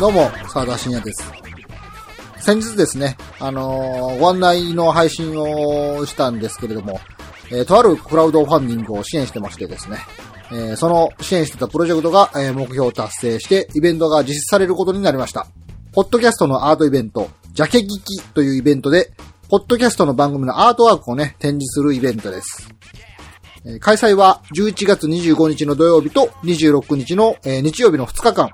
どうも、沢田信也です。先日ですね、あのーご案内の配信をしたんですけれども、えーとあるクラウドファンディングを支援してましてですね、えーその支援してたプロジェクトが、え目標を達成して、イベントが実施されることになりました。ポッドキャストのアートイベント、ジャケ聞きというイベントで、ポッドキャストの番組のアートワークをね、展示するイベントです。え開催は11月25日の土曜日と26日の、日曜日の2日間。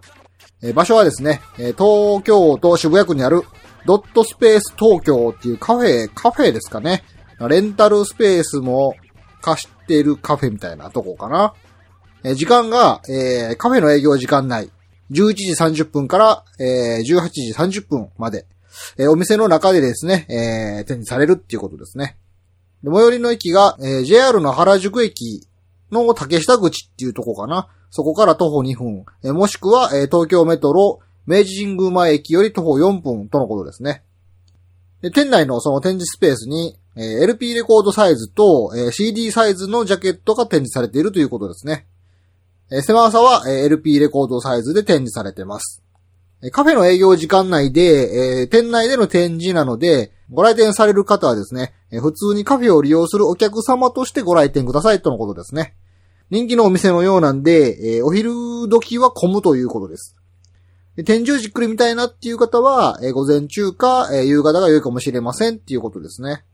え場所はですね、え東京都渋谷区にあるドットスペース東京っていうカフェ、カフェですかね。レンタルスペースも貸しているカフェみたいなとこかな。え時間が、えーカフェの営業時間内、11時30分から、えー18時30分まで、えーお店の中でですね、えー展示されるっていうことですね。で最寄りの駅が、え JR の原宿駅の竹下口っていうとこかな。そこから徒歩2分。えもしくは、え東京メトロ、明治神宮前駅より徒歩4分とのことですね。で店内のその展示スペースに、え LP レコードサイズと、え CD サイズのジャケットが展示されているということですね。え狭さは、え LP レコードサイズで展示されています。カフェの営業時間内で、えー店内での展示なので、ご来店される方はですね、えー普通にカフェを利用するお客様としてご来店くださいとのことですね。人気のお店のようなんで、えーお昼時は混むということです。で天井じっくり見たいなっていう方は、えー午前中か、えー夕方が良いかもしれませんっていうことですね。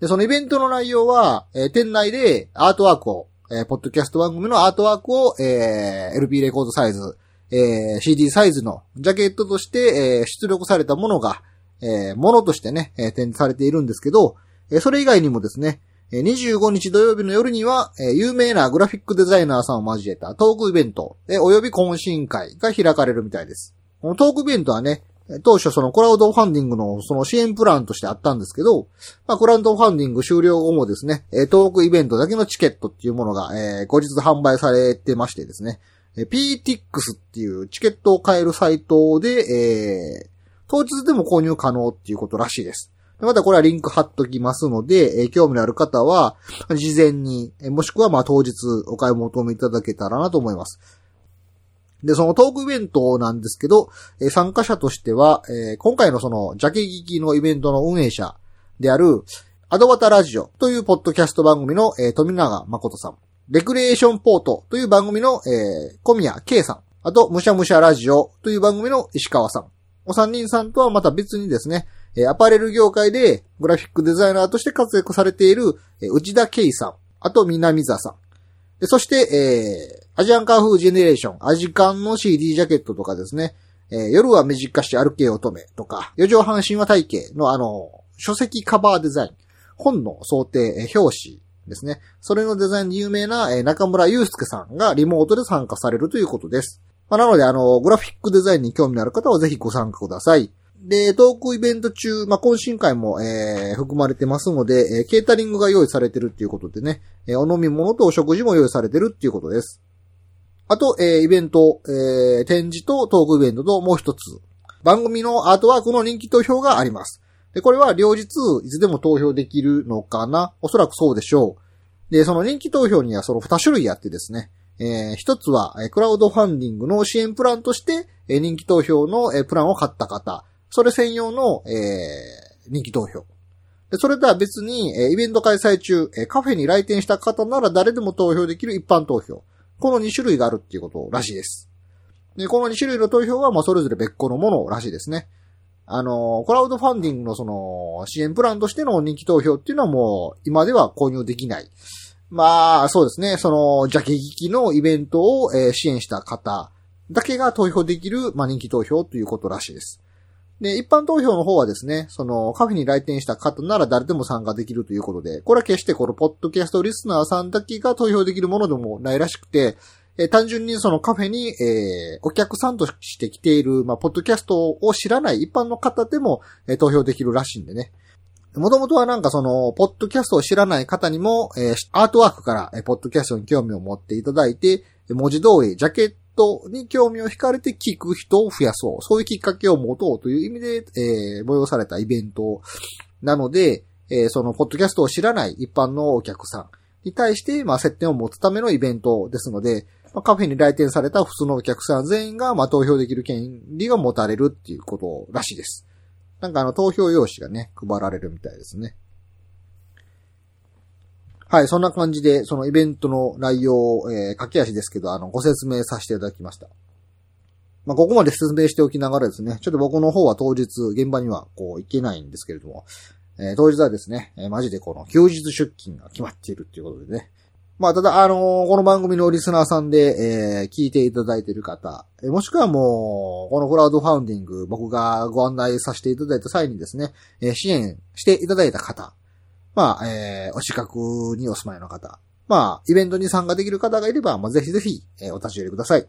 で、そのイベントの内容は、えー店内でアートワークを、えーポッドキャスト番組のアートワークを、えー LP レコードサイズ、えー CD サイズのジャケットとして、えー出力されたものが、えーものとしてね、えー展示されているんですけど、えーそれ以外にもですね、25日土曜日の夜には、有名なグラフィックデザイナーさんを交えたトークイベント、えーおよび懇親会が開かれるみたいです。このトークイベントはね、当初そのクラウドファンディングのその支援プランとしてあったんですけど、まあ、クラウドファンディング終了後もですね、トークイベントだけのチケットっていうものが、えー後日販売されてましてですね、PTX っていうチケットを買えるサイトで、えー当日でも購入可能っていうことらしいです。またこれはリンク貼っときますので、えー興味のある方は、事前に、えーもしくはまあ当日お買い求めいただけたらなと思います。で、そのトークイベントなんですけど、えー参加者としては、えー今回のその、ジャケ聞きのイベントの運営者である、アドバタラジオというポッドキャスト番組の、えー富永誠さん。レクレーションポートという番組の、えー小宮圭さん。あと、むしゃむしゃラジオという番組の石川さん。お三人さんとはまた別にですね、えアパレル業界でグラフィックデザイナーとして活躍されている、内田圭さん。あと、南座さん。そして、えー、アジアンカーフージェネレーション、アジカンの CD ジャケットとかですね、えー夜は短し歩け乙女とか、四畳半神話体系のあの、書籍カバーデザイン、本の想定、え表紙ですね。それのデザインで有名な、え中村祐介さんがリモートで参加されるということです。まあ、なので、あの、グラフィックデザインに興味のある方はぜひご参加ください。で、トークイベント中、まあ、懇親会も、えー含まれてますので、えーケータリングが用意されてるっていうことでね、えーお飲み物とお食事も用意されてるっていうことです。あと、えーイベント、えー展示とトークイベントともう一つ、番組のアートワークの人気投票があります。で、これは両日いつでも投票できるのかな？おそらくそうでしょう。で、その人気投票にはその2種類あってですね、えー一つは、クラウドファンディングの支援プランとして、え人気投票の、プランを買った方、それ専用の、えー人気投票。でそれとは別に、えイベント開催中、えカフェに来店した方なら誰でも投票できる一般投票。この2種類があるっていうことらしいです。で、この2種類の投票は、ま、それぞれ別個のものらしいですね。あの、クラウドファンディングのその、支援プランとしての人気投票っていうのはもう、今では購入できない。まあ、そうですね。その、ジャケ聞きのイベントを、え支援した方だけが投票できる、ま、人気投票ということらしいです。で、一般投票の方はですね、その、カフェに来店した方なら誰でも参加できるということで、これは決してこのポッドキャストリスナーさんだけが投票できるものでもないらしくて、え単純にそのカフェに、えーお客さんとして来ている、まあ、ポッドキャストを知らない一般の方でも、えー投票できるらしいんでね。もともとはなんかその、ポッドキャストを知らない方にも、えーアートワークから、えーポッドキャストに興味を持っていただいて、文字通り、ジャケットトに興味を惹かれて聞く人を増やそう。そういうきっかけを持とうという意味で、えー催されたイベントなので、えーその、ポッドキャストを知らない一般のお客さんに対して、まあ、接点を持つためのイベントですので、まあ、カフェに来店された普通のお客さん全員が、まあ、投票できる権利が持たれるっていうことらしいです。なんかあの、投票用紙がね、配られるみたいですね。はい、そんな感じで、そのイベントの内容を、えー、駆け足ですけど、あの、ご説明させていただきました。まあ、ここまで説明しておきながらですね、ちょっと僕の方は当日、現場にはこう行けないんですけれども、えー、当日はですね、えー、マジでこの休日出勤が決まっているっていうことでね。まあ、ただ、あのー、この番組のリスナーさんで、え、聞いていただいている方、えもしくはもう、このクラウドファウンディング、僕がご案内させていただいた際にですね、え支援していただいた方、まあ、えー、お近くにお住まいの方、まあ、イベントに参加できる方がいれば、まあ、ぜひぜひ、えー、お立ち寄りください。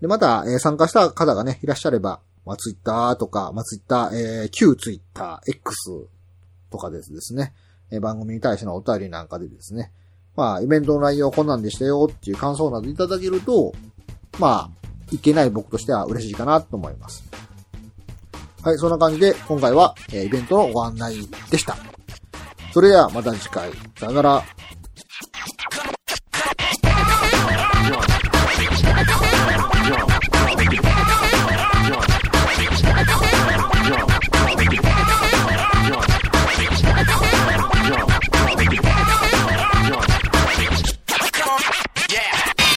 で、また、えー、参加した方がね、いらっしゃれば、まあ、ツイッターとか、まあ、ツイッター、えー、旧ツイッター、X とかですですね、えー、番組に対してのお便りなんかでですね、まあ、イベントの内容こんなんでしたよっていう感想などいただけると、まあ、いけない僕としては嬉しいかなと思います。はい、そんな感じで、今回は、えー、イベントのご案内でした。それではまた次回。さよなら。